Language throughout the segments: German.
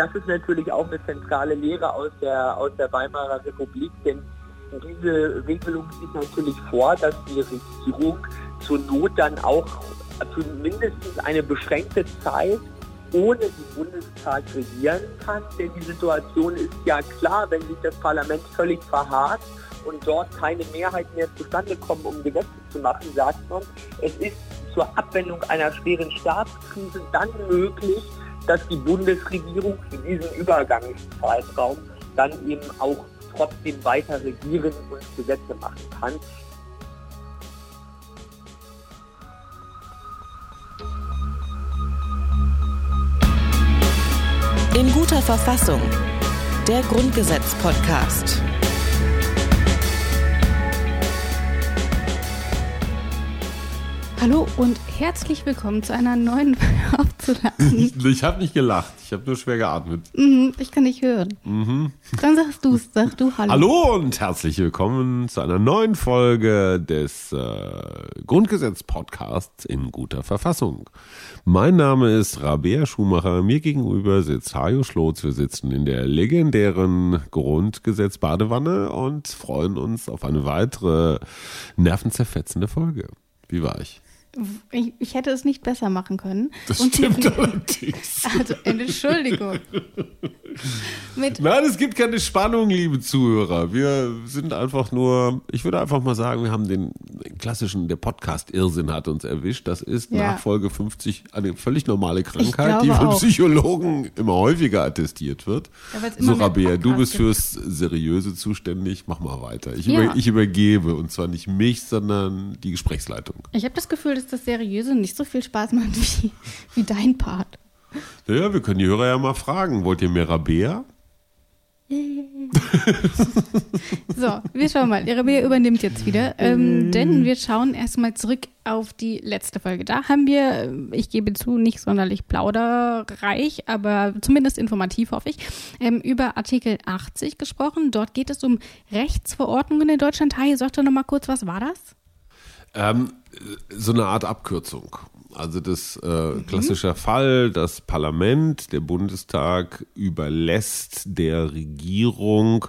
das ist natürlich auch eine zentrale Lehre aus der, aus der Weimarer Republik, denn diese Regelung sieht natürlich vor, dass die Regierung zur Not dann auch für mindestens eine beschränkte Zeit ohne den Bundestag regieren kann. Denn die Situation ist ja klar, wenn sich das Parlament völlig verharrt und dort keine Mehrheit mehr zustande kommen, um Gesetze zu machen, sagt man, es ist zur Abwendung einer schweren Staatskrise dann möglich, dass die Bundesregierung für diesen Übergangszeitraum dann eben auch trotzdem weiter regieren und Gesetze machen kann. In guter Verfassung. Der Grundgesetz-Podcast. Hallo und herzlich willkommen zu einer neuen aufzulachen. Ich habe nicht gelacht, ich habe nur schwer geatmet. Mhm, ich kann nicht hören. Mhm. Dann sagst du es, sag du Hallo. Hallo und herzlich willkommen zu einer neuen Folge des äh, Grundgesetz-Podcasts in guter Verfassung. Mein Name ist Rabea Schumacher, mir gegenüber sitzt Hajo Schlotz. Wir sitzen in der legendären Grundgesetz-Badewanne und freuen uns auf eine weitere nervenzerfetzende Folge. Wie war ich? Ich, ich, hätte es nicht besser machen können. Das und stimmt allerdings. Also, Entschuldigung. Mit Nein, es gibt keine Spannung, liebe Zuhörer. Wir sind einfach nur, ich würde einfach mal sagen, wir haben den klassischen, der Podcast-Irrsinn hat uns erwischt. Das ist ja. nach Folge 50 eine völlig normale Krankheit, die von auch. Psychologen immer häufiger attestiert wird. So, Rabea, du bist fürs Seriöse zuständig. Mach mal weiter. Ich, ja. über, ich übergebe und zwar nicht mich, sondern die Gesprächsleitung. Ich habe das Gefühl, dass das Seriöse nicht so viel Spaß macht wie, wie dein Part. Naja, wir können die Hörer ja mal fragen. Wollt ihr mehr Rabea? so, wir schauen mal. Rabea übernimmt jetzt wieder. Ähm, denn wir schauen erstmal zurück auf die letzte Folge. Da haben wir, ich gebe zu, nicht sonderlich plauderreich, aber zumindest informativ, hoffe ich, ähm, über Artikel 80 gesprochen. Dort geht es um Rechtsverordnungen in Deutschland. Haie, sag doch nochmal kurz, was war das? Ähm, so eine Art Abkürzung. Also das äh, klassischer Fall, das Parlament, der Bundestag überlässt der Regierung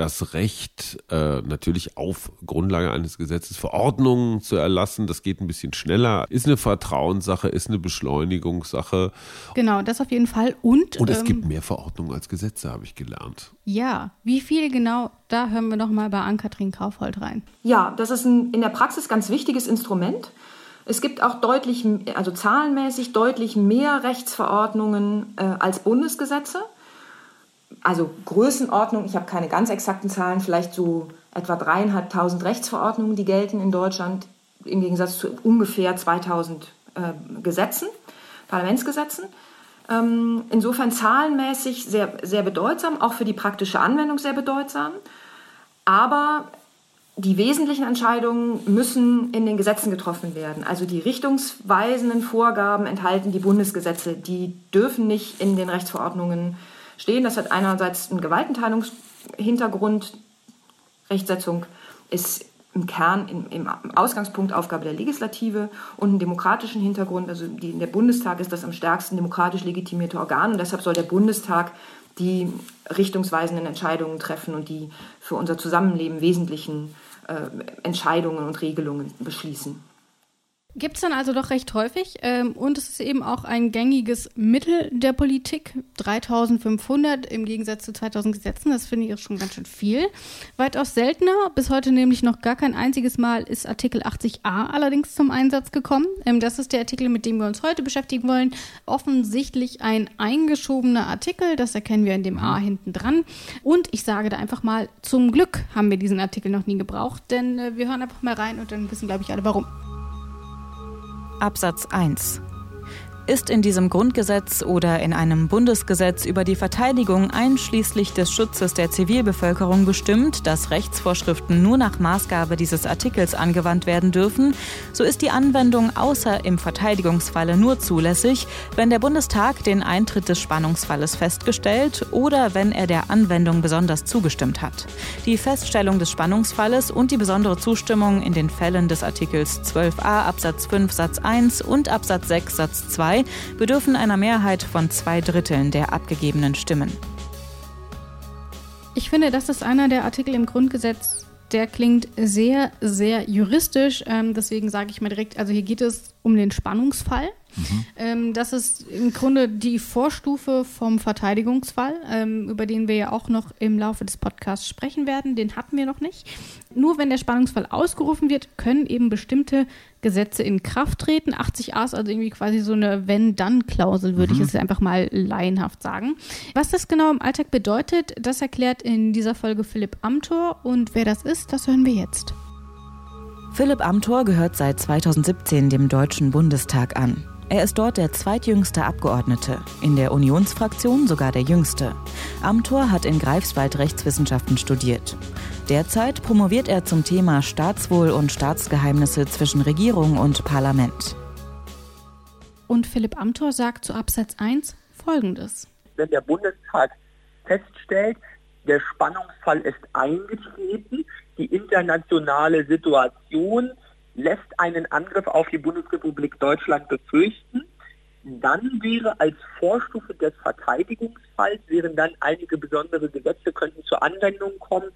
das Recht, äh, natürlich auf Grundlage eines Gesetzes Verordnungen zu erlassen. Das geht ein bisschen schneller. Ist eine Vertrauenssache, ist eine Beschleunigungssache. Genau, das auf jeden Fall. Und, Und es ähm, gibt mehr Verordnungen als Gesetze, habe ich gelernt. Ja, wie viele genau? Da hören wir noch mal bei Ann-Kathrin Kaufhold rein. Ja, das ist ein in der Praxis ganz wichtiges Instrument. Es gibt auch deutlich, also zahlenmäßig deutlich mehr Rechtsverordnungen äh, als Bundesgesetze also Größenordnung, ich habe keine ganz exakten Zahlen, vielleicht so etwa dreieinhalbtausend Rechtsverordnungen, die gelten in Deutschland, im Gegensatz zu ungefähr 2000 äh, Gesetzen, Parlamentsgesetzen. Ähm, insofern zahlenmäßig sehr, sehr bedeutsam, auch für die praktische Anwendung sehr bedeutsam. Aber die wesentlichen Entscheidungen müssen in den Gesetzen getroffen werden. Also die richtungsweisenden Vorgaben enthalten die Bundesgesetze. Die dürfen nicht in den Rechtsverordnungen stehen. Das hat einerseits einen Gewaltenteilungshintergrund. Rechtsetzung ist im Kern, im, Ausgangspunkt Aufgabe der Legislative und einen demokratischen Hintergrund. Also die, der Bundestag ist das am stärksten demokratisch legitimierte Organ und deshalb soll der Bundestag die richtungsweisenden Entscheidungen treffen und die für unser Zusammenleben wesentlichen äh, Entscheidungen und Regelungen beschließen. Gibt es dann also doch recht häufig. Ähm, und es ist eben auch ein gängiges Mittel der Politik. 3500 im Gegensatz zu 2000 Gesetzen. Das finde ich schon ganz schön viel. Weitaus seltener, bis heute nämlich noch gar kein einziges Mal, ist Artikel 80a allerdings zum Einsatz gekommen. Ähm, das ist der Artikel, mit dem wir uns heute beschäftigen wollen. Offensichtlich ein eingeschobener Artikel. Das erkennen wir in dem A hinten dran. Und ich sage da einfach mal, zum Glück haben wir diesen Artikel noch nie gebraucht. Denn äh, wir hören einfach mal rein und dann wissen, glaube ich, alle warum. Absatz 1 ist in diesem Grundgesetz oder in einem Bundesgesetz über die Verteidigung einschließlich des Schutzes der Zivilbevölkerung bestimmt, dass Rechtsvorschriften nur nach Maßgabe dieses Artikels angewandt werden dürfen, so ist die Anwendung außer im Verteidigungsfalle nur zulässig, wenn der Bundestag den Eintritt des Spannungsfalles festgestellt oder wenn er der Anwendung besonders zugestimmt hat. Die Feststellung des Spannungsfalles und die besondere Zustimmung in den Fällen des Artikels 12a Absatz 5 Satz 1 und Absatz 6 Satz 2 Bedürfen einer Mehrheit von zwei Dritteln der abgegebenen Stimmen. Ich finde, das ist einer der Artikel im Grundgesetz, der klingt sehr, sehr juristisch. Ähm, deswegen sage ich mal direkt, also hier geht es um den Spannungsfall. Mhm. Ähm, das ist im Grunde die Vorstufe vom Verteidigungsfall, ähm, über den wir ja auch noch im Laufe des Podcasts sprechen werden. Den hatten wir noch nicht. Nur wenn der Spannungsfall ausgerufen wird, können eben bestimmte Gesetze in Kraft treten. 80a ist also irgendwie quasi so eine Wenn-Dann-Klausel, würde mhm. ich jetzt einfach mal laienhaft sagen. Was das genau im Alltag bedeutet, das erklärt in dieser Folge Philipp Amthor. Und wer das ist, das hören wir jetzt. Philipp Amthor gehört seit 2017 dem Deutschen Bundestag an. Er ist dort der zweitjüngste Abgeordnete, in der Unionsfraktion sogar der jüngste. Amthor hat in Greifswald Rechtswissenschaften studiert. Derzeit promoviert er zum Thema Staatswohl und Staatsgeheimnisse zwischen Regierung und Parlament. Und Philipp Amthor sagt zu Absatz 1 Folgendes. Wenn der Bundestag feststellt, der Spannungsfall ist eingetreten, die internationale Situation lässt einen Angriff auf die Bundesrepublik Deutschland befürchten, dann wäre als Vorstufe des Verteidigungsfalls, wären dann einige besondere Gesetze könnten zur Anwendung kommen.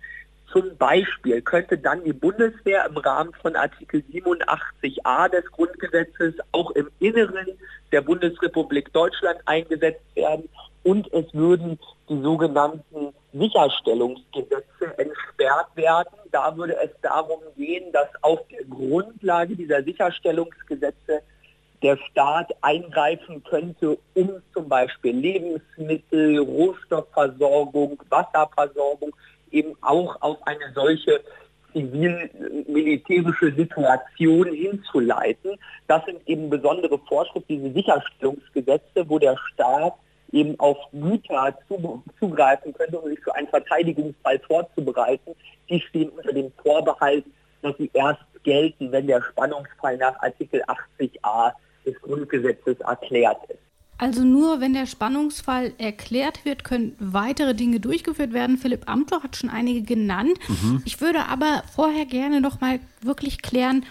Zum Beispiel könnte dann die Bundeswehr im Rahmen von Artikel 87a des Grundgesetzes auch im Inneren der Bundesrepublik Deutschland eingesetzt werden und es würden die sogenannten Sicherstellungsgesetze entsperrt werden. Da würde es darum gehen, dass auf der Grundlage dieser Sicherstellungsgesetze der Staat eingreifen könnte, um zum Beispiel Lebensmittel, Rohstoffversorgung, Wasserversorgung eben auch auf eine solche zivil-militärische Situation hinzuleiten. Das sind eben besondere Vorschriften, diese Sicherstellungsgesetze, wo der Staat eben auf Güter zugreifen könnte, um sich für einen Verteidigungsfall vorzubereiten, die stehen unter dem Vorbehalt, dass sie erst gelten, wenn der Spannungsfall nach Artikel 80a des Grundgesetzes erklärt ist. Also nur wenn der Spannungsfall erklärt wird, können weitere Dinge durchgeführt werden. Philipp Amthor hat schon einige genannt. Mhm. Ich würde aber vorher gerne noch mal wirklich klären,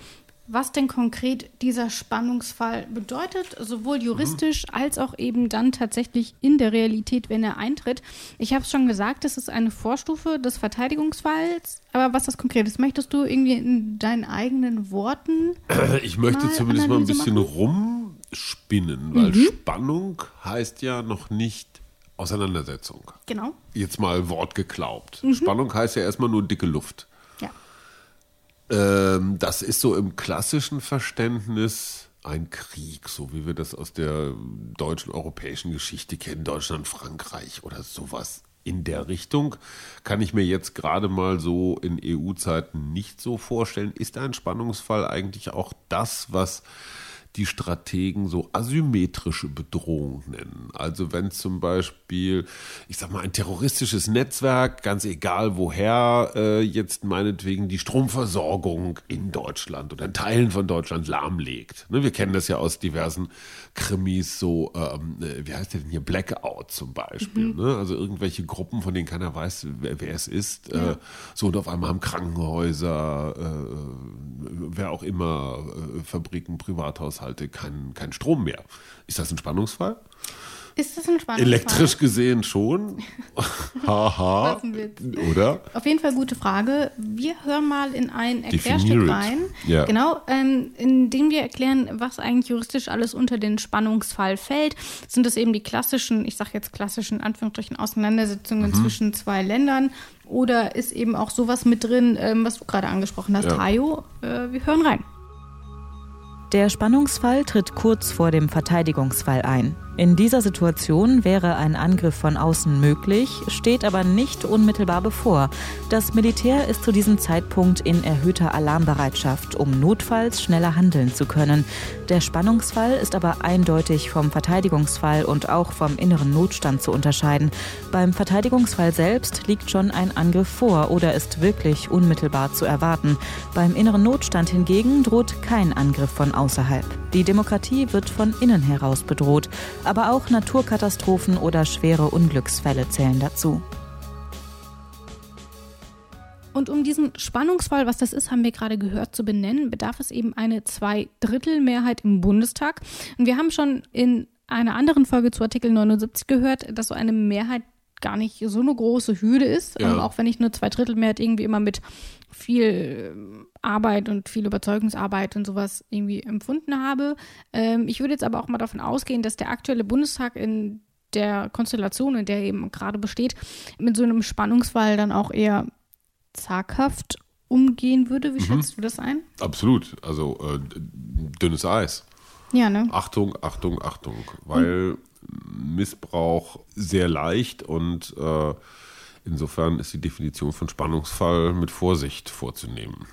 was denn konkret dieser Spannungsfall bedeutet, sowohl juristisch mhm. als auch eben dann tatsächlich in der Realität, wenn er eintritt. Ich habe es schon gesagt, es ist eine Vorstufe des Verteidigungsfalls, aber was das konkret ist, möchtest du irgendwie in deinen eigenen Worten? Ich möchte mal zumindest mal ein bisschen machen? rumspinnen, weil mhm. Spannung heißt ja noch nicht Auseinandersetzung. Genau. Jetzt mal Wort geglaubt. Mhm. Spannung heißt ja erstmal nur dicke Luft. Ähm, das ist so im klassischen Verständnis ein Krieg, so wie wir das aus der deutschen europäischen Geschichte kennen, Deutschland, Frankreich oder sowas in der Richtung. Kann ich mir jetzt gerade mal so in EU-Zeiten nicht so vorstellen. Ist ein Spannungsfall eigentlich auch das, was die Strategen so asymmetrische Bedrohung nennen. Also wenn zum Beispiel, ich sag mal, ein terroristisches Netzwerk, ganz egal woher, äh, jetzt meinetwegen die Stromversorgung in Deutschland oder in Teilen von Deutschland lahmlegt. Ne, wir kennen das ja aus diversen Krimis, so, ähm, äh, wie heißt der denn hier, Blackout zum Beispiel. Mhm. Ne? Also irgendwelche Gruppen, von denen keiner weiß, wer, wer es ist. Äh, ja. Äh, so und auf einmal haben Krankenhäuser, äh, wer auch immer, äh, Fabriken, Privathaushalte, Haushalte keinen kein Strom mehr. Ist das ein Spannungsfall? Ist das ein Spannungsfall? Elektrisch gesehen schon. Haha. Oder? Auf jeden Fall gute Frage. Wir hören mal in ein Erklärstück rein. Ja. Genau, ähm, in dem wir erklären, was eigentlich juristisch alles unter den Spannungsfall fällt. Sind das eben die klassischen, ich sage jetzt klassischen Anführungsstrichen Auseinandersetzungen mhm. zwischen zwei Ländern? Oder ist eben auch sowas mit drin, ähm, was du gerade angesprochen hast, ja. Hajo? Äh, wir hören rein. Der Spannungsfall tritt kurz vor dem Verteidigungsfall ein. In dieser Situation wäre ein Angriff von außen möglich, steht aber nicht unmittelbar bevor. Das Militär ist zu diesem Zeitpunkt in erhöhter Alarmbereitschaft, um notfalls schneller handeln zu können. Der Spannungsfall ist aber eindeutig vom Verteidigungsfall und auch vom inneren Notstand zu unterscheiden. Beim Verteidigungsfall selbst liegt schon ein Angriff vor oder ist wirklich unmittelbar zu erwarten. Beim inneren Notstand hingegen droht kein Angriff von außerhalb. Die Demokratie wird von innen heraus bedroht aber auch Naturkatastrophen oder schwere Unglücksfälle zählen dazu. Und um diesen Spannungsfall, was das ist, haben wir gerade gehört, zu benennen, bedarf es eben eine Zweidrittelmehrheit im Bundestag. Und wir haben schon in einer anderen Folge zu Artikel 79 gehört, dass so eine Mehrheit gar nicht so eine große Hürde ist, ja. ähm, auch wenn ich nur Zweidrittelmehrheit irgendwie immer mit viel Arbeit und viel Überzeugungsarbeit und sowas irgendwie empfunden habe. Ähm, ich würde jetzt aber auch mal davon ausgehen, dass der aktuelle Bundestag in der Konstellation, in der er eben gerade besteht, mit so einem Spannungsfall dann auch eher zaghaft umgehen würde. Wie mhm. schätzt du das ein? Absolut. Also äh, dünnes Eis. Ja, ne? Achtung, Achtung, Achtung. Weil mhm. Missbrauch sehr leicht und äh, insofern ist die Definition von Spannungsfall mit Vorsicht vorzunehmen.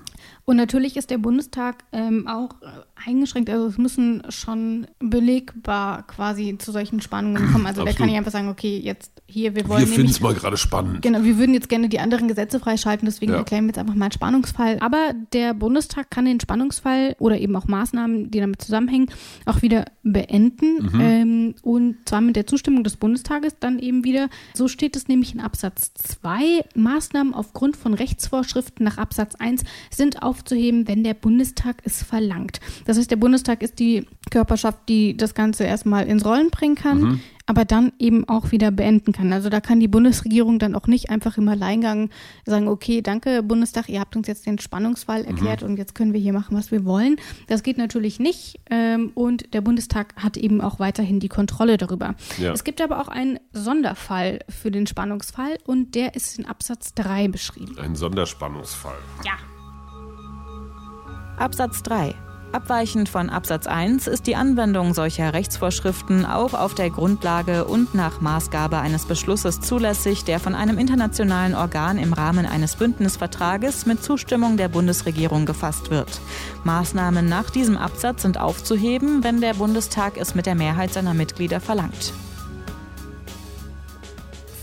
Und natürlich ist der Bundestag ähm, auch äh, eingeschränkt. Also es müssen schon belegbar quasi zu solchen Spannungen kommen. Also der kann nicht einfach sagen, okay, jetzt hier, wir wollen. Wir finden es mal gerade spannend. Genau, wir würden jetzt gerne die anderen Gesetze freischalten, deswegen ja. erklären wir jetzt einfach mal Spannungsfall. Aber der Bundestag kann den Spannungsfall oder eben auch Maßnahmen, die damit zusammenhängen, auch wieder beenden. Mhm. Ähm, und zwar mit der Zustimmung des Bundestages dann eben wieder. So steht es nämlich in Absatz 2. Maßnahmen aufgrund von Rechtsvorschriften nach Absatz 1 sind auf aufzuheben, wenn der Bundestag es verlangt. Das heißt, der Bundestag ist die Körperschaft, die das Ganze erstmal ins Rollen bringen kann, mhm. Aber dann eben auch wieder beenden kann. Also da kann die Bundesregierung dann auch nicht einfach im Alleingang sagen, okay, danke Bundestag, ihr habt uns jetzt den Spannungsfall erklärt mhm. und jetzt können wir hier machen, was wir wollen. Das geht natürlich nicht ähm, und der Bundestag hat eben auch weiterhin die Kontrolle darüber. Ja. Es gibt aber auch einen Sonderfall für den Spannungsfall und der ist in Absatz 3 beschrieben. Ein Sonderspannungsfall. Ja. Absatz 3. Abweichend von Absatz 1 ist die Anwendung solcher Rechtsvorschriften auch auf der Grundlage und nach Maßgabe eines Beschlusses zulässig, der von einem internationalen Organ im Rahmen eines Bündnisvertrages mit Zustimmung der Bundesregierung gefasst wird. Maßnahmen nach diesem Absatz sind aufzuheben, wenn der Bundestag es mit der Mehrheit seiner Mitglieder verlangt.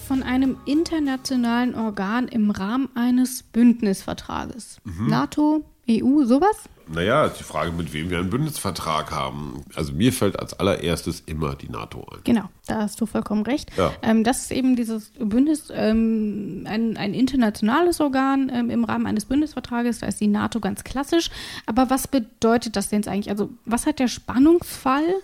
Von einem internationalen Organ im Rahmen eines Bündnisvertrages. Mhm. NATO, EU, sowas? Naja, ist die Frage, mit wem wir einen Bündnisvertrag haben. Also mir fällt als allererstes immer die NATO ein. Genau, da hast du vollkommen recht. Ja. Ähm, das ist eben dieses Bündnis, ähm, ein, ein, internationales Organ ähm, im Rahmen eines Bündnisvertrages, da ist die NATO ganz klassisch. Aber was bedeutet das denn jetzt eigentlich? Also was hat der Spannungsfall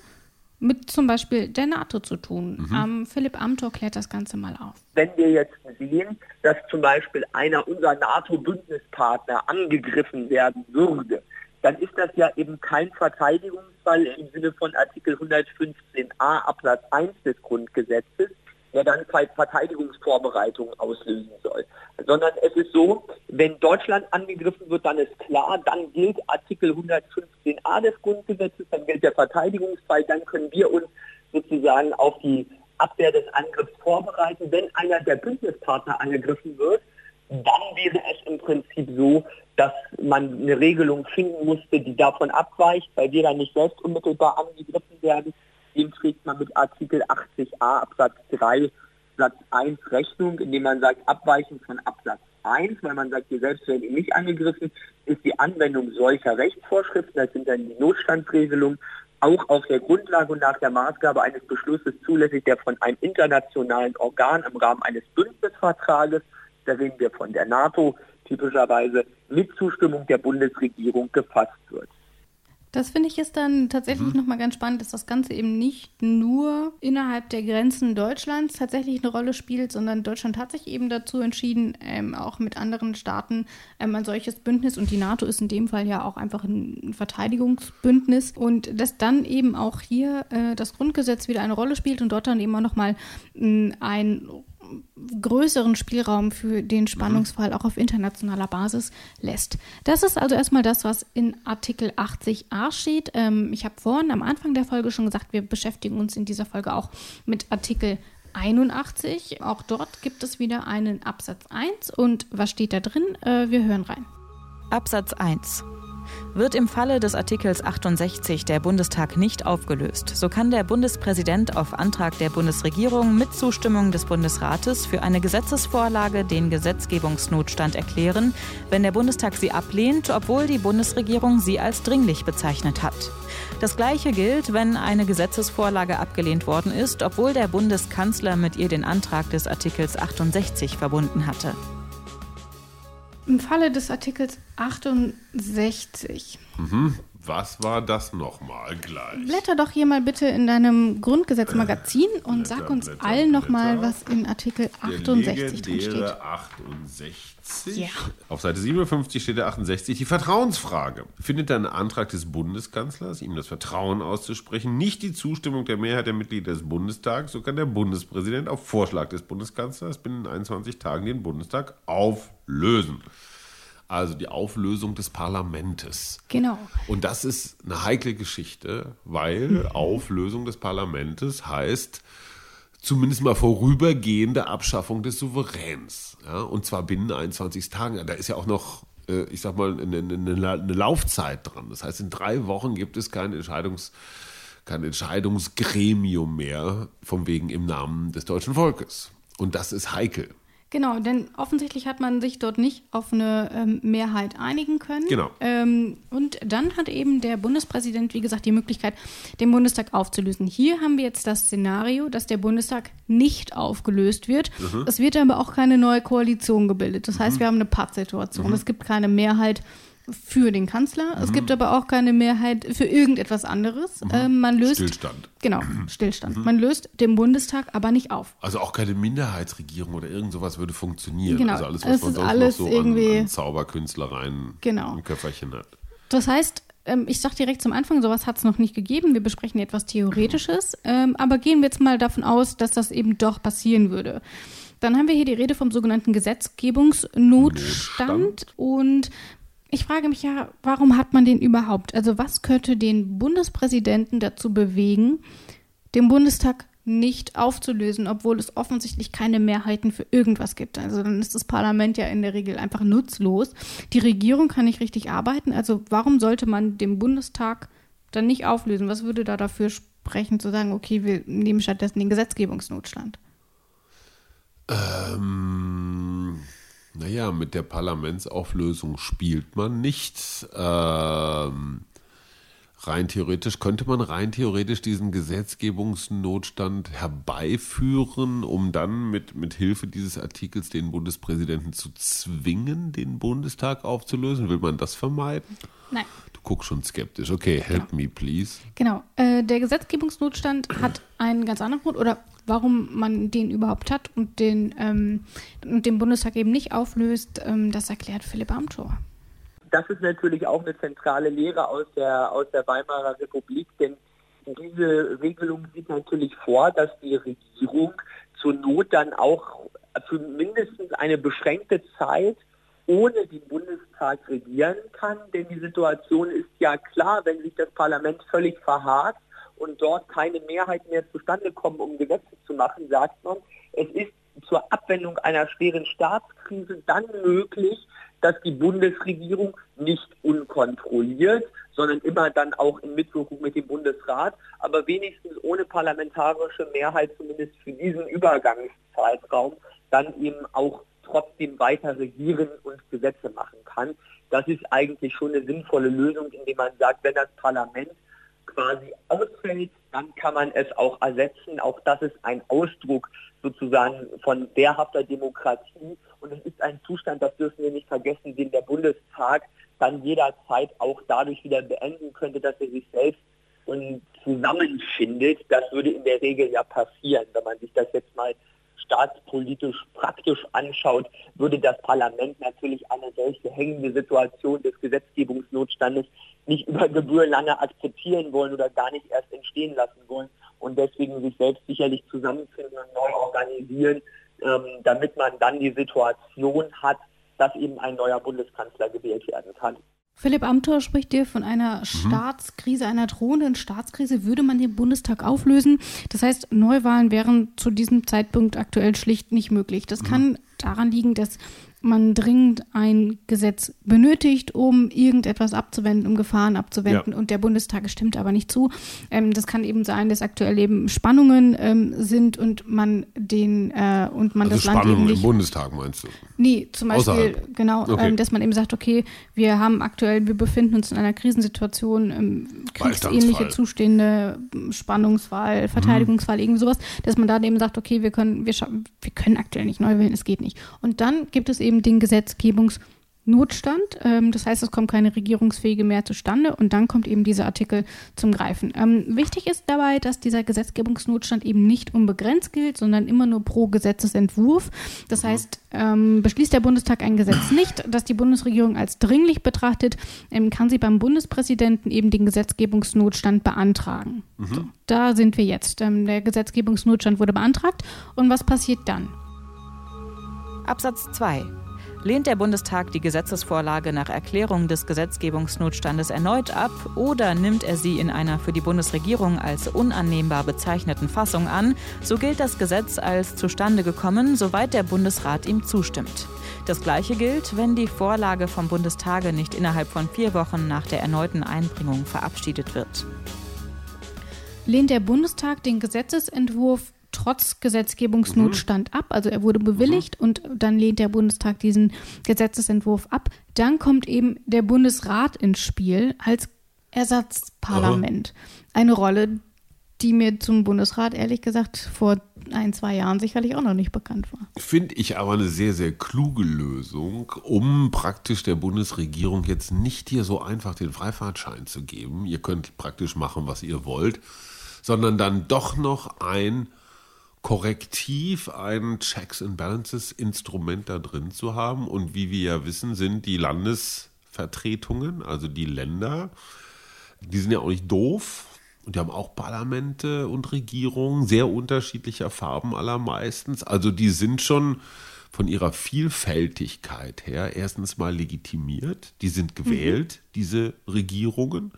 mit zum Beispiel der NATO zu tun. Mhm. Ähm, Philipp Amthor klärt das Ganze mal auf. Wenn wir jetzt sehen, dass zum Beispiel einer unserer NATO-Bündnispartner angegriffen werden würde, dann ist das ja eben kein Verteidigungsfall im Sinne von Artikel 115a Absatz 1 des Grundgesetzes, der dann Verteidigungsvorbereitungen auslösen soll. Sondern es ist so, wenn Deutschland angegriffen wird, dann ist klar, dann gilt Artikel 115a des Grundgesetzes, dann gilt der Verteidigungsfall, dann können wir uns sozusagen auf die Abwehr des Angriffs vorbereiten. Wenn einer der Bündnispartner angegriffen wird, dann wäre es im Prinzip so, dass man eine Regelung finden musste, die davon abweicht, weil wir dann nicht selbst unmittelbar angegriffen werden, dem trägt man mit Artikel 80a Absatz 3 Satz 1 Rechnung, indem man sagt, abweichend von Absatz 1, weil man sagt, hier selbst werden nicht angegriffen, ist die Anwendung solcher Rechtsvorschriften, das sind dann die Notstandsregelungen, auch auf der Grundlage und nach der Maßgabe eines Beschlusses zulässig, der von einem internationalen Organ im Rahmen eines Bündnisvertrages, da reden wir von der NATO, typischerweise mit Zustimmung der Bundesregierung gefasst wird. Das finde ich ist dann tatsächlich mhm. nochmal ganz spannend, dass das Ganze eben nicht nur innerhalb der Grenzen Deutschlands tatsächlich eine Rolle spielt, sondern Deutschland hat sich eben dazu entschieden, ähm, auch mit anderen Staaten ähm, ein solches Bündnis und die NATO ist in dem Fall ja auch einfach ein Verteidigungsbündnis und dass dann eben auch hier äh, das Grundgesetz wieder eine Rolle spielt und dort dann eben auch nochmal ein größeren Spielraum für den Spannungsfall auch auf internationaler Basis lässt. Das ist also erstmal das, was in Artikel 80a steht. Ähm, ich habe vorhin am Anfang der Folge schon gesagt, wir beschäftigen uns in dieser Folge auch mit Artikel 81. Auch dort gibt es wieder einen Absatz 1. Und was steht da drin? Äh, wir hören rein. Absatz 1. Wird im Falle des Artikels 68 der Bundestag nicht aufgelöst, so kann der Bundespräsident auf Antrag der Bundesregierung mit Zustimmung des Bundesrates für eine Gesetzesvorlage den Gesetzgebungsnotstand erklären, wenn der Bundestag sie ablehnt, obwohl die Bundesregierung sie als dringlich bezeichnet hat. Das Gleiche gilt, wenn eine Gesetzesvorlage abgelehnt worden ist, obwohl der Bundeskanzler mit ihr den Antrag des Artikels 68 verbunden hatte. Im Falle des Artikels 68. Mhm. Was war das nochmal gleich? Blätter doch hier mal bitte in deinem Grundgesetzmagazin und Blätter, sag uns Blätter, allen nochmal, was in Artikel 68 drin steht. 68. Ja. Auf Seite 57 steht der 68 die Vertrauensfrage. Findet ein Antrag des Bundeskanzlers, ihm das Vertrauen auszusprechen, nicht die Zustimmung der Mehrheit der Mitglieder des Bundestags, so kann der Bundespräsident auf Vorschlag des Bundeskanzlers binnen 21 Tagen den Bundestag auflösen also die Auflösung des Parlamentes. Genau. Und das ist eine heikle Geschichte, weil Auflösung des Parlamentes heißt zumindest mal vorübergehende Abschaffung des Souveräns. Ja? Und zwar binnen 21 Tagen. Da ist ja auch noch, äh, ich sag mal, eine, eine, eine Laufzeit dran. Das heißt, in drei Wochen gibt es kein Entscheidungs kein Entscheidungsgremium mehr, vom wegen im Namen des deutschen Volkes. Und das ist heikel. Genau, denn offensichtlich hat man sich dort nicht auf eine ähm, Mehrheit einigen können. Genau. Ähm, und dann hat eben der Bundespräsident, wie gesagt, die Möglichkeit, den Bundestag aufzulösen. Hier haben wir jetzt das Szenario, dass der Bundestag nicht aufgelöst wird. Mhm. Es wird aber auch keine neue Koalition gebildet. Das heißt, mhm. wir haben eine Pattsituation. Mhm. Es gibt keine Mehrheit für den Kanzler. Mhm. Es gibt aber auch keine Mehrheit für irgendetwas anderes. Mhm. Ähm, man löst, Stillstand. Genau, mhm. Stillstand. Mhm. Man löst den Bundestag aber nicht auf. Also auch keine Minderheitsregierung oder irgend sowas würde funktionieren. Genau. Also alles, was man sonst alles noch so irgendwie an, an Zauberkünstlereien genau. im Köfferchen hat. Das heißt, ähm, ich sage direkt zum Anfang, sowas hat es noch nicht gegeben. Wir besprechen etwas Theoretisches. Ähm, aber gehen wir jetzt mal davon aus, dass das eben doch passieren würde. Dann haben wir hier die Rede vom sogenannten Gesetzgebungsnotstand. Notstand. Und ich frage mich ja, warum hat man den überhaupt? Also was könnte den Bundespräsidenten dazu bewegen, den Bundestag nicht aufzulösen, obwohl es offensichtlich keine Mehrheiten für irgendwas gibt. Also dann ist das Parlament ja in der Regel einfach nutzlos. Die Regierung kann nicht richtig arbeiten. Also warum sollte man den Bundestag dann nicht auflösen? Was würde da dafür sprechen, zu sagen, okay, wir nehmen stattdessen den Gesetzgebungsnotstand? Ähm naja, mit der Parlamentsauflösung spielt man nicht. Ähm, rein theoretisch könnte man rein theoretisch diesen Gesetzgebungsnotstand herbeiführen, um dann mit, mit Hilfe dieses Artikels den Bundespräsidenten zu zwingen, den Bundestag aufzulösen. Will man das vermeiden? Nein. Du guckst schon skeptisch. Okay, help genau. me, please. Genau. Äh, der Gesetzgebungsnotstand hat einen ganz anderen Grund oder warum man den überhaupt hat und den, ähm, und den Bundestag eben nicht auflöst, ähm, das erklärt Philipp Amthor. Das ist natürlich auch eine zentrale Lehre aus der, aus der Weimarer Republik, denn diese Regelung sieht natürlich vor, dass die Regierung zur Not dann auch für mindestens eine beschränkte Zeit ohne den Bundestag regieren kann, denn die Situation ist ja klar, wenn sich das Parlament völlig verhakt und dort keine Mehrheit mehr zustande kommen, um Gesetze zu machen, sagt man, es ist zur Abwendung einer schweren Staatskrise dann möglich, dass die Bundesregierung nicht unkontrolliert, sondern immer dann auch in Mitwirkung mit dem Bundesrat, aber wenigstens ohne parlamentarische Mehrheit, zumindest für diesen Übergangszeitraum, dann eben auch trotzdem weiter regieren und Gesetze machen kann. Das ist eigentlich schon eine sinnvolle Lösung, indem man sagt, wenn das Parlament quasi ausfällt, dann kann man es auch ersetzen. Auch das ist ein Ausdruck sozusagen von wehrhafter Demokratie. Und es ist ein Zustand, das dürfen wir nicht vergessen, den der Bundestag dann jederzeit auch dadurch wieder beenden könnte, dass er sich selbst und zusammenfindet. Das würde in der Regel ja passieren, wenn man sich das jetzt mal staatspolitisch praktisch anschaut, würde das Parlament natürlich eine solche hängende Situation des Gesetzgebungsnotstandes nicht über Gebühr lange akzeptieren wollen oder gar nicht erst entstehen lassen wollen und deswegen sich selbst sicherlich zusammenfinden und neu organisieren, ähm, damit man dann die Situation hat, dass eben ein neuer Bundeskanzler gewählt werden kann. Philipp Amthor spricht dir von einer mhm. Staatskrise, einer drohenden Staatskrise. Würde man den Bundestag auflösen? Das heißt, Neuwahlen wären zu diesem Zeitpunkt aktuell schlicht nicht möglich. Das mhm. kann daran liegen, dass man dringend ein Gesetz benötigt, um irgendetwas abzuwenden, um Gefahren abzuwenden. Ja. Und der Bundestag stimmt aber nicht zu. Ähm, das kann eben sein, dass aktuell eben Spannungen ähm, sind und man den äh, und man also das Spannungen Land eben nicht. im Bundestag meinst du? Nee, zum Beispiel Außerhalb. genau, okay. ähm, dass man eben sagt, okay, wir haben aktuell, wir befinden uns in einer Krisensituation, ähm, kriegsähnliche Zustände, Spannungsfall, Verteidigungsfall, mhm. irgendwie sowas, dass man dann eben sagt, okay, wir können, wir, wir können aktuell nicht neu wählen, es geht nicht. Und dann gibt es eben eben den Gesetzgebungsnotstand. Notstand. Ähm, das heißt, es kommt keine regierungsfähige mehr zustande und dann kommt eben dieser Artikel zum Greifen. Ähm, wichtig ist dabei, dass dieser Gesetzgebungsnotstand eben nicht unbegrenzt gilt, sondern immer nur pro Gesetzesentwurf. Das mhm. heißt, ähm, beschließt der Bundestag ein Gesetz nicht, das die Bundesregierung als dringlich betrachtet, ähm, kann sie beim Bundespräsidenten eben den Gesetzgebungsnotstand beantragen. Mhm. So, da sind wir jetzt. Ähm, der Gesetzgebungsnotstand wurde beantragt und was passiert dann? Absatz 2 Lehnt der Bundestag die Gesetzesvorlage nach Erklärung des Gesetzgebungsnotstandes erneut ab oder nimmt er sie in einer für die Bundesregierung als unannehmbar bezeichneten Fassung an, so gilt das Gesetz als zustande gekommen, soweit der Bundesrat ihm zustimmt. Das Gleiche gilt, wenn die Vorlage vom Bundestage nicht innerhalb von vier Wochen nach der erneuten Einbringung verabschiedet wird. Lehnt der Bundestag den Gesetzesentwurf trotz Gesetzgebungsnotstand mhm. ab. Also er wurde bewilligt mhm. und dann lehnt der Bundestag diesen Gesetzesentwurf ab. Dann kommt eben der Bundesrat ins Spiel als Ersatzparlament. Aha. Eine Rolle, die mir zum Bundesrat ehrlich gesagt vor ein, zwei Jahren sicherlich auch noch nicht bekannt war. Finde ich aber eine sehr, sehr kluge Lösung, um praktisch der Bundesregierung jetzt nicht hier so einfach den Freifahrtschein zu geben. Ihr könnt praktisch machen, was ihr wollt, sondern dann doch noch ein Korrektiv ein Checks and Balances Instrument da drin zu haben. Und wie wir ja wissen, sind die Landesvertretungen, also die Länder, die sind ja auch nicht doof. Und die haben auch Parlamente und Regierungen sehr unterschiedlicher Farben allermeistens. Also die sind schon von ihrer Vielfältigkeit her erstens mal legitimiert. Die sind gewählt, mhm. diese Regierungen.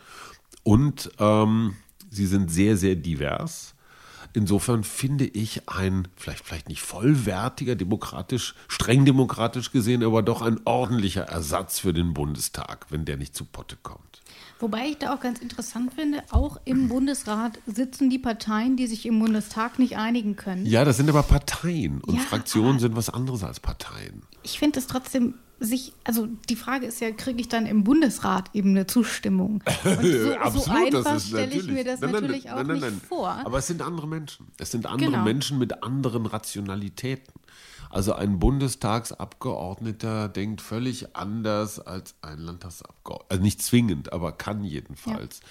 Und ähm, sie sind sehr, sehr divers. Insofern finde ich ein, vielleicht, vielleicht nicht vollwertiger, demokratisch, streng demokratisch gesehen, aber doch ein ordentlicher Ersatz für den Bundestag, wenn der nicht zu Potte kommt. Wobei ich da auch ganz interessant finde, auch im Bundesrat sitzen die Parteien, die sich im Bundestag nicht einigen können. Ja, das sind aber Parteien und ja, Fraktionen sind was anderes als Parteien. Ich finde es trotzdem sich, also die Frage ist ja, kriege ich dann im Bundesrat eben eine Zustimmung? Und so, Absolut, so einfach stelle ich mir das nein, natürlich nein, auch nein, nicht vor. Aber es sind andere Menschen. Es sind andere genau. Menschen mit anderen Rationalitäten. Also ein Bundestagsabgeordneter denkt völlig anders als ein Landtagsabgeordneter. Also nicht zwingend, aber kann jedenfalls. Ja.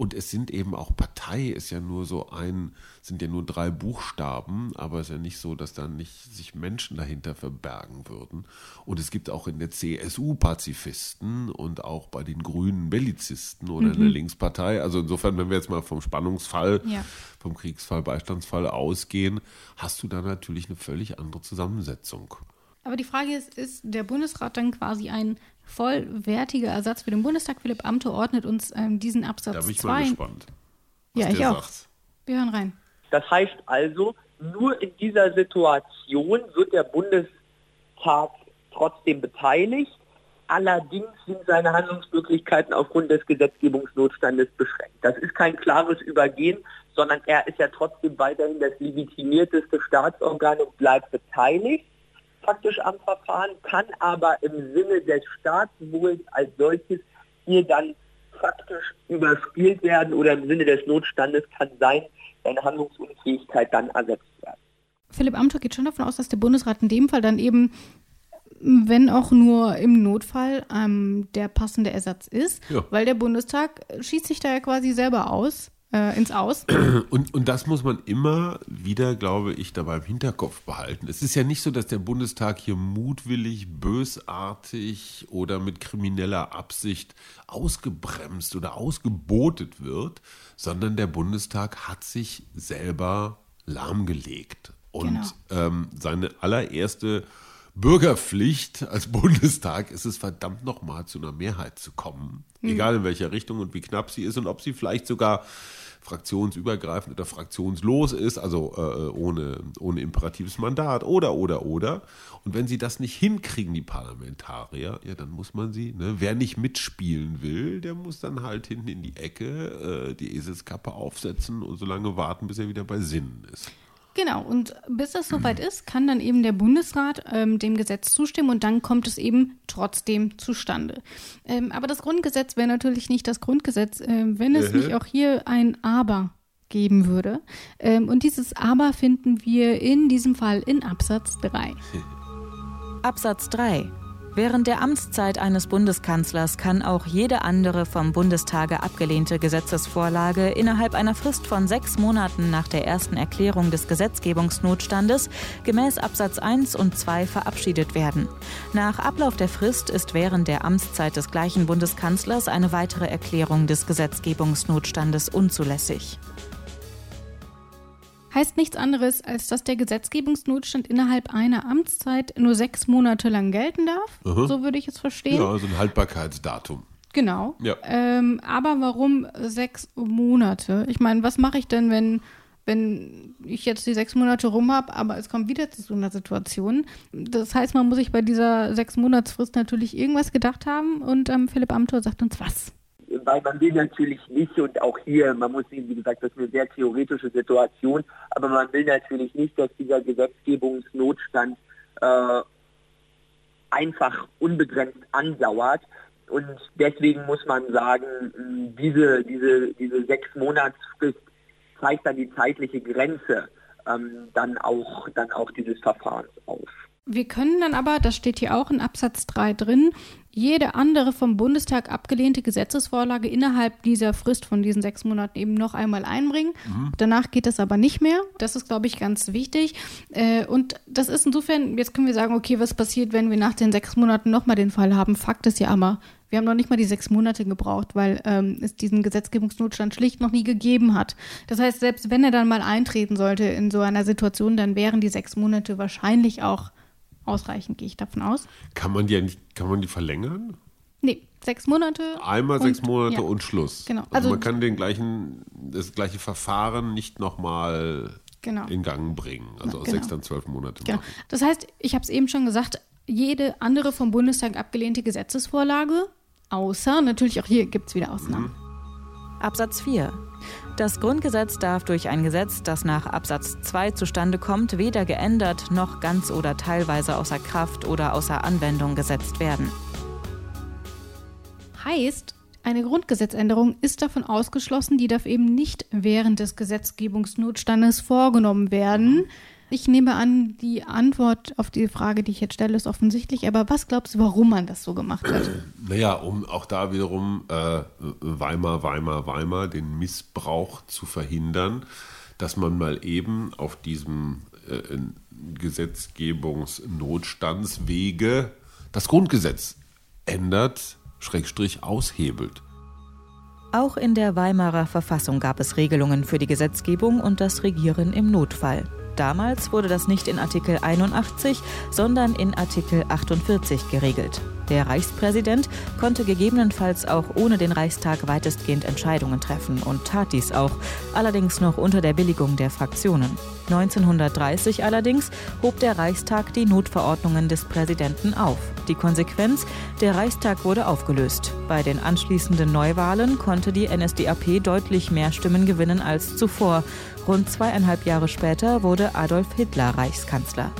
Und es sind eben auch Partei, ist ja nur so ein, sind ja nur drei Buchstaben, aber es ist ja nicht so, dass da nicht sich Menschen dahinter verbergen würden. Und es gibt auch in der CSU Pazifisten und auch bei den Grünen Bellizisten oder mhm. in der mhm. Linkspartei. Also insofern, wenn wir jetzt mal vom Spannungsfall, ja. vom Kriegsfall, Beistandsfall ausgehen, hast du da natürlich eine völlig andere Zusammensetzung. Aber die Frage ist, ist der Bundesrat dann quasi ein vollwertiger Ersatz für den Bundestag? Philipp Amthor ordnet uns ähm, diesen Absatz 2. Da bin ich mal gespannt. Ja, ich auch. Sagt. Wir hören rein. Das heißt also, nur in dieser Situation wird der Bundestag trotzdem beteiligt. Allerdings sind seine Handlungsmöglichkeiten aufgrund des Gesetzgebungsnotstandes beschränkt. Das ist kein klares Übergehen, sondern er ist ja trotzdem weiterhin das legitimierteste Staatsorgan und bleibt beteiligt faktisch am Verfahren, kann aber im Sinne des Staatswohls als solches hier dann faktisch überspielt werden oder im Sinne des Notstandes kann sein, seine Handlungsunfähigkeit dann ersetzt werden. Philipp Amthor geht schon davon aus, dass der Bundesrat in dem Fall dann eben, wenn auch nur im Notfall, ähm, der passende Ersatz ist, ja. weil der Bundestag schießt sich da ja quasi selber aus äh, ins Aus. Und, und das muss man immer wieder, glaube ich, dabei im Hinterkopf behalten. Es ist ja nicht so, dass der Bundestag hier mutwillig, bösartig oder mit krimineller Absicht ausgebremst oder ausgebotet wird, sondern der Bundestag hat sich selber lahmgelegt. Und genau. ähm, seine allererste Bürgerpflicht als Bundestag ist es verdammt nochmal zu einer Mehrheit zu kommen. Mhm. Egal in welcher Richtung und wie knapp sie ist und ob sie vielleicht sogar fraktionsübergreifend oder fraktionslos ist, also äh, ohne, ohne imperatives Mandat oder, oder, oder. Und wenn sie das nicht hinkriegen, die Parlamentarier, ja, dann muss man sie, ne, wer nicht mitspielen will, der muss dann halt hinten in die Ecke äh, die Eselskappe aufsetzen und so lange warten, bis er wieder bei Sinnen ist. Genau, und bis das soweit ist, kann dann eben der Bundesrat ähm, dem Gesetz zustimmen und dann kommt es eben trotzdem zustande. Ähm, aber das Grundgesetz wäre natürlich nicht das Grundgesetz, äh, wenn es nicht auch hier ein Aber geben würde. Ähm, und dieses Aber finden wir in diesem Fall in Absatz 3. Absatz 3. Während der Amtszeit eines Bundeskanzlers kann auch jede andere vom Bundestage abgelehnte Gesetzesvorlage innerhalb einer Frist von sechs Monaten nach der ersten Erklärung des Gesetzgebungsnotstandes gemäß Absatz 1 und 2 verabschiedet werden. Nach Ablauf der Frist ist während der Amtszeit des gleichen Bundeskanzlers eine weitere Erklärung des Gesetzgebungsnotstandes unzulässig heißt nichts anderes, als dass der Gesetzgebungsnotstand innerhalb einer Amtszeit nur sechs Monate lang gelten darf. Aha. So würde ich es verstehen. Ja, also ein Haltbarkeitsdatum. Genau. Ja. Ähm, aber warum sechs Monate? Ich meine, was mache ich denn, wenn, wenn ich jetzt die sechs Monate rum habe, aber es kommt wieder zu so einer Situation? Das heißt, man muss sich bei dieser sechs Monatsfrist natürlich irgendwas gedacht haben und ähm, Philipp Amthor sagt uns was weil man will natürlich nicht und auch hier, man muss sehen, wie gesagt, das ist eine sehr theoretische Situation, aber man will natürlich nicht, dass dieser Gesetzgebungsnotstand äh, einfach unbegrenzt andauert. Und deswegen muss man sagen, diese, diese, diese sechs Monatsfrist zeigt dann die zeitliche Grenze ähm, dann, auch, dann auch dieses Verfahrens auf. Wir können dann aber, das steht hier auch in Absatz 3 drin, jede andere vom Bundestag abgelehnte Gesetzesvorlage innerhalb dieser Frist von diesen sechs Monaten eben noch einmal einbringen. Mhm. Danach geht das aber nicht mehr. Das ist, glaube ich, ganz wichtig. Äh, und das ist insofern, jetzt können wir sagen, okay, was passiert, wenn wir nach den sechs Monaten nochmal den Fall haben? Fakt ist ja aber, wir haben noch nicht mal die sechs Monate gebraucht, weil ähm, es diesen Gesetzgebungsnotstand schlicht noch nie gegeben hat. Das heißt, selbst wenn er dann mal eintreten sollte in so einer Situation, dann wären die sechs Monate wahrscheinlich auch ausreichend, gehe ich davon aus. Kann man die nicht, kann man die verlängern? Nee, sechs Monate. Einmal und, sechs Monate ja. und Schluss. Genau. Also, also, man kann den gleichen, das gleiche Verfahren nicht nochmal genau. in Gang bringen. Also aus genau. sechs dann zwölf Monate. Genau. Machen. Das heißt, ich habe es eben schon gesagt, jede andere vom Bundestag abgelehnte Gesetzesvorlage, außer, natürlich auch hier gibt es wieder Ausnahmen. Mhm. Absatz 4. Das Grundgesetz darf durch ein Gesetz, das nach Absatz 2 zustande kommt, weder geändert noch ganz oder teilweise außer Kraft oder außer Anwendung gesetzt werden. Heißt, eine Grundgesetzänderung ist davon ausgeschlossen, die darf eben nicht während des Gesetzgebungsnotstandes vorgenommen werden. Ich nehme an, die Antwort auf die Frage, die ich jetzt stelle, ist offensichtlich. Aber was glaubst du, warum man das so gemacht hat? Naja, um auch da wiederum äh, Weimar, Weimar, Weimar, den Missbrauch zu verhindern, dass man mal eben auf diesem äh, Gesetzgebungsnotstandswege das Grundgesetz ändert, Schrägstrich aushebelt. Auch in der Weimarer Verfassung gab es Regelungen für die Gesetzgebung und das Regieren im Notfall. Damals wurde das nicht in Artikel 81, sondern in Artikel 48 geregelt. Der Reichspräsident konnte gegebenenfalls auch ohne den Reichstag weitestgehend Entscheidungen treffen und tat dies auch, allerdings noch unter der Billigung der Fraktionen. 1930 allerdings hob der Reichstag die Notverordnungen des Präsidenten auf. Die Konsequenz, der Reichstag wurde aufgelöst. Bei den anschließenden Neuwahlen konnte die NSDAP deutlich mehr Stimmen gewinnen als zuvor. Rund zweieinhalb Jahre später wurde Adolf Hitler Reichskanzler.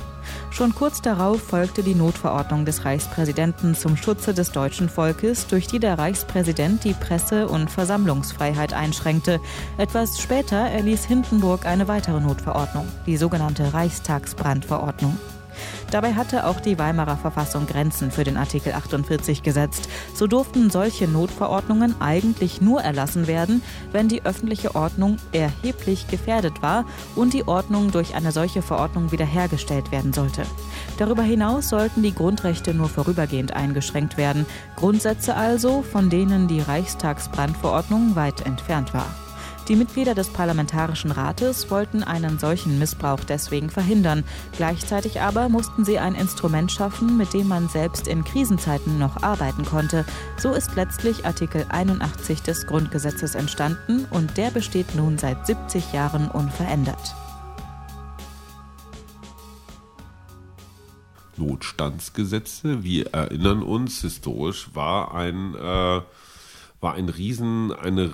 Schon kurz darauf folgte die Notverordnung des Reichspräsidenten zum Schutze des deutschen Volkes, durch die der Reichspräsident die Presse- und Versammlungsfreiheit einschränkte. Etwas später erließ Hindenburg eine weitere Notverordnung, die sogenannte Reichstagsbrandverordnung. Dabei hatte auch die Weimarer Verfassung Grenzen für den Artikel 48 gesetzt. So durften solche Notverordnungen eigentlich nur erlassen werden, wenn die öffentliche Ordnung erheblich gefährdet war und die Ordnung durch eine solche Verordnung wiederhergestellt werden sollte. Darüber hinaus sollten die Grundrechte nur vorübergehend eingeschränkt werden. Grundsätze also, von denen die Reichstagsbrandverordnung weit entfernt war. Die Mitglieder des Parlamentarischen Rates wollten einen solchen Missbrauch deswegen verhindern. Gleichzeitig aber mussten sie ein Instrument schaffen, mit dem man selbst in Krisenzeiten noch arbeiten konnte. So ist letztlich Artikel 81 des Grundgesetzes entstanden und der besteht nun seit 70 Jahren unverändert. Notstandsgesetze, wir erinnern uns, historisch war ein äh war ein Riesen, eine,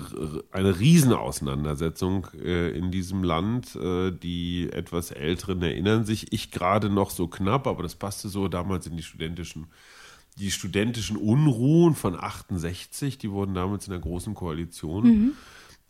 eine Riesenauseinandersetzung äh, in diesem Land. Äh, die etwas Älteren erinnern sich, ich gerade noch so knapp, aber das passte so damals in die studentischen, die studentischen Unruhen von 68, die wurden damals in der Großen Koalition. Mhm.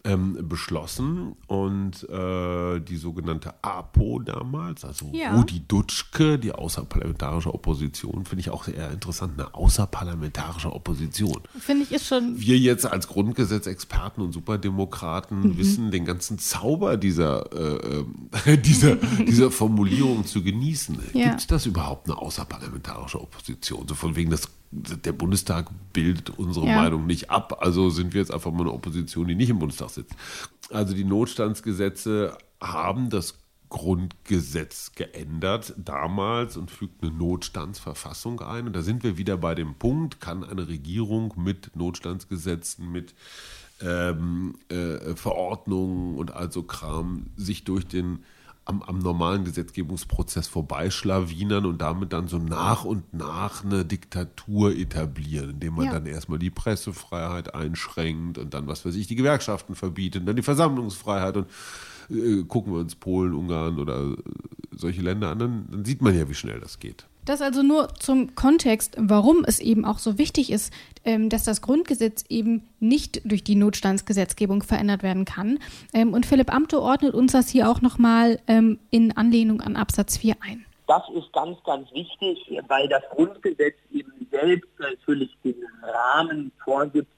Ähm, beschlossen und äh, die sogenannte APO damals, also ja. Rudi Dutschke, die außerparlamentarische Opposition, finde ich auch sehr interessant, eine außerparlamentarische Opposition. Finde ich ist schon. Wir jetzt als Grundgesetzexperten und Superdemokraten mhm. wissen den ganzen Zauber dieser, äh, äh dieser, dieser Formulierung zu genießen. Ja. Gibt es das überhaupt eine außerparlamentarische Opposition? So von wegen das der Bundestag bildet unsere ja. Meinung nicht ab. Also sind wir jetzt einfach mal eine Opposition, die nicht im Bundestag sitzt. Also die Notstandsgesetze haben das Grundgesetz geändert damals und fügt eine Notstandsverfassung ein. Und da sind wir wieder bei dem Punkt, kann eine Regierung mit Notstandsgesetzen, mit ähm, äh, Verordnungen und also Kram sich durch den am, am normalen Gesetzgebungsprozess vorbeischlawinern und damit dann so nach und nach eine Diktatur etablieren, indem man ja. dann erstmal die Pressefreiheit einschränkt und dann, was weiß ich, die Gewerkschaften verbietet, und dann die Versammlungsfreiheit und äh, gucken wir uns Polen, Ungarn oder äh, solche Länder an, dann, dann sieht man ja, wie schnell das geht. Das also nur zum Kontext, warum es eben auch so wichtig ist, ähm, dass das Grundgesetz eben nicht durch die Notstandsgesetzgebung verändert werden kann. Ähm, und Philipp Amte ordnet uns das hier auch nochmal ähm, in Anlehnung an Absatz 4 ein. Das ist ganz, ganz wichtig, weil das Grundgesetz eben selbst natürlich den Rahmen vorgibt,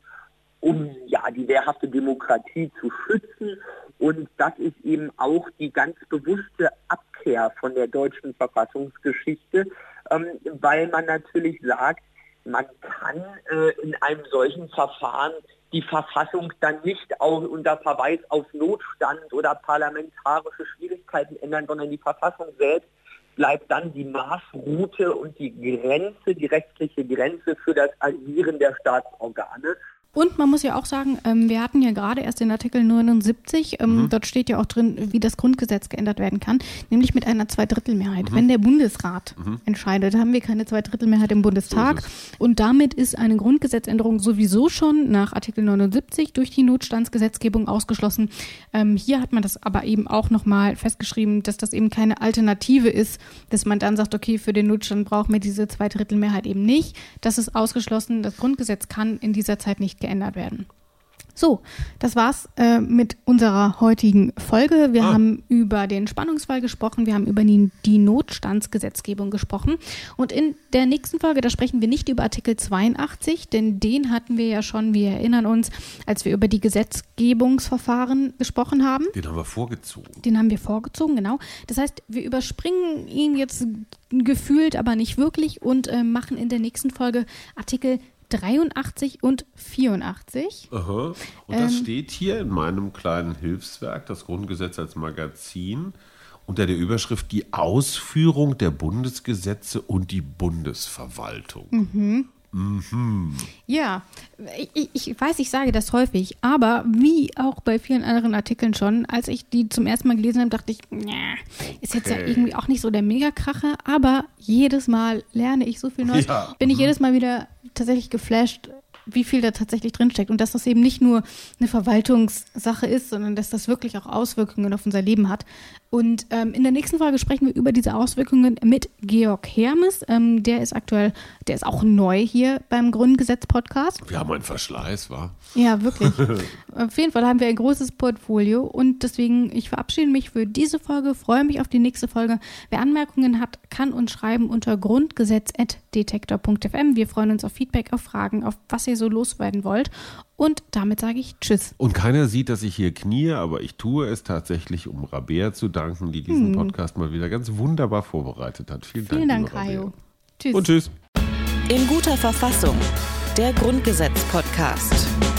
um ja die wehrhafte Demokratie zu schützen. Und das ist eben auch die ganz bewusste Abkehr von der deutschen Verfassungsgeschichte, ähm, weil man natürlich sagt, man kann äh, in einem solchen Verfahren die Verfassung dann nicht auch unter Verweis auf Notstand oder parlamentarische Schwierigkeiten ändern, sondern die Verfassung selbst bleibt dann die Maßroute und die Grenze, die rechtliche Grenze für das Agieren der Staatsorgane. Und man muss ja auch sagen, ähm, wir hatten ja gerade erst den Artikel 79, ähm, mhm. dort steht ja auch drin, wie das Grundgesetz geändert werden kann, nämlich mit einer Zweidrittelmehrheit. Mhm. Wenn der Bundesrat mhm. entscheidet, haben wir keine Zweidrittelmehrheit im Bundestag. So und damit ist eine Grundgesetzänderung sowieso schon nach Artikel 79 durch die Notstandsgesetzgebung ausgeschlossen. Ähm, hier hat man das aber eben auch nochmal festgeschrieben, dass das eben keine Alternative ist, dass man dann sagt, okay, für den Notstand brauchen wir diese Zweidrittelmehrheit eben nicht. Das ist ausgeschlossen. Das Grundgesetz kann in dieser Zeit nicht geändert werden. So, das war's äh, mit unserer heutigen Folge. Wir ah. haben über den Spannungsfall gesprochen, wir haben über die, die, Notstandsgesetzgebung gesprochen. Und in der nächsten Folge, da sprechen wir nicht über Artikel 82, denn den hatten wir ja schon, wir erinnern uns, als wir über die Gesetzgebungsverfahren gesprochen haben. Den haben wir vorgezogen. Den haben wir vorgezogen, genau. Das heißt, wir überspringen ihn jetzt gefühlt, aber nicht wirklich und äh, machen in der nächsten Folge Artikel 83 und 84. Aha. Und das ähm, steht hier in meinem kleinen Hilfswerk, das Grundgesetz als Magazin, unter der Überschrift Die Ausführung der Bundesgesetze und die Bundesverwaltung. Mhm. Mhm. Ja, ich, ich, weiß, ich sage das häufig, aber wie auch bei vielen anderen Artikeln schon, als ich die zum ersten Mal gelesen habe, dachte ich, nee, ist jetzt okay. ja irgendwie auch nicht so der Megakracher, aber jedes Mal lerne ich so viel Neues, ja. bin ich mhm. jedes Mal wieder tatsächlich geflasht, wie viel da tatsächlich drinsteckt und dass das eben nicht nur eine Verwaltungssache ist, sondern dass das wirklich auch Auswirkungen auf unser Leben hat. Und ähm, in der nächsten Folge sprechen wir über diese Auswirkungen mit Georg Hermes. Ähm, der ist aktuell, der ist auch neu hier beim Grundgesetz-Podcast. Wir haben einen Verschleiß, war. Ja, wirklich. auf jeden Fall haben wir ein großes Portfolio und deswegen, ich verabschiede mich für diese Folge, freue mich auf die nächste Folge. Wer Anmerkungen hat, kann uns schreiben unter grundgesetz.detektor.fm. Wir freuen uns auf Feedback, auf Fragen, auf was ihr so loswerden wollt. Und damit sage ich Tschüss. Und keiner sieht, dass ich hier knie, aber ich tue es tatsächlich, um Rabea zu danken, die diesen hm. Podcast mal wieder ganz wunderbar vorbereitet hat. Vielen, Vielen Dank, Dank Rayo. Tschüss. Und tschüss. In guter Verfassung. Der Grundgesetz-Podcast.